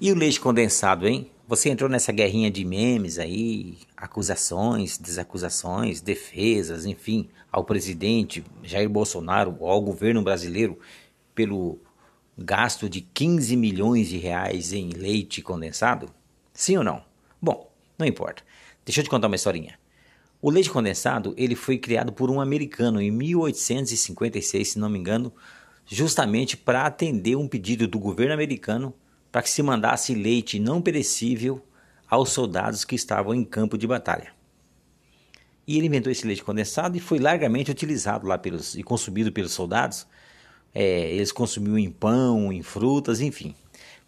E o leite condensado, hein? Você entrou nessa guerrinha de memes aí, acusações, desacusações, defesas, enfim, ao presidente Jair Bolsonaro, ao governo brasileiro, pelo gasto de 15 milhões de reais em leite condensado? Sim ou não? Bom, não importa. Deixa eu te contar uma historinha. O leite condensado ele foi criado por um americano em 1856, se não me engano, justamente para atender um pedido do governo americano para que se mandasse leite não perecível aos soldados que estavam em campo de batalha. E ele inventou esse leite condensado e foi largamente utilizado lá pelos e consumido pelos soldados. É, eles consumiam em pão, em frutas, enfim.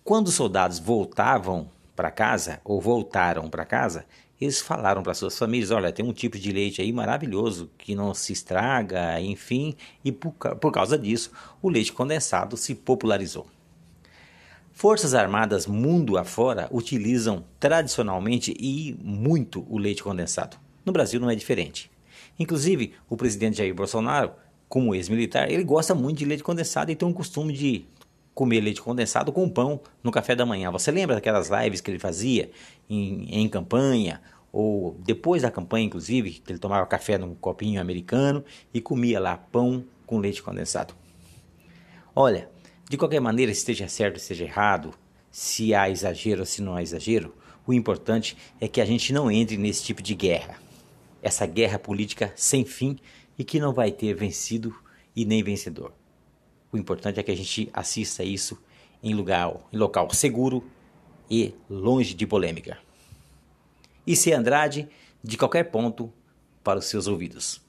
Quando os soldados voltavam para casa ou voltaram para casa, eles falaram para suas famílias: olha, tem um tipo de leite aí maravilhoso que não se estraga, enfim, e por, por causa disso o leite condensado se popularizou. Forças Armadas mundo afora utilizam tradicionalmente e muito o leite condensado. No Brasil não é diferente. Inclusive, o presidente Jair Bolsonaro, como ex-militar, ele gosta muito de leite condensado e tem um costume de comer leite condensado com pão no café da manhã. Você lembra daquelas lives que ele fazia em, em campanha, ou depois da campanha, inclusive, que ele tomava café num copinho americano e comia lá pão com leite condensado? Olha, de qualquer maneira, esteja certo, esteja errado, se há exagero ou se não há exagero, o importante é que a gente não entre nesse tipo de guerra. Essa guerra política sem fim e que não vai ter vencido e nem vencedor. O importante é que a gente assista isso em lugar, em local seguro e longe de polêmica. E se Andrade, de qualquer ponto, para os seus ouvidos.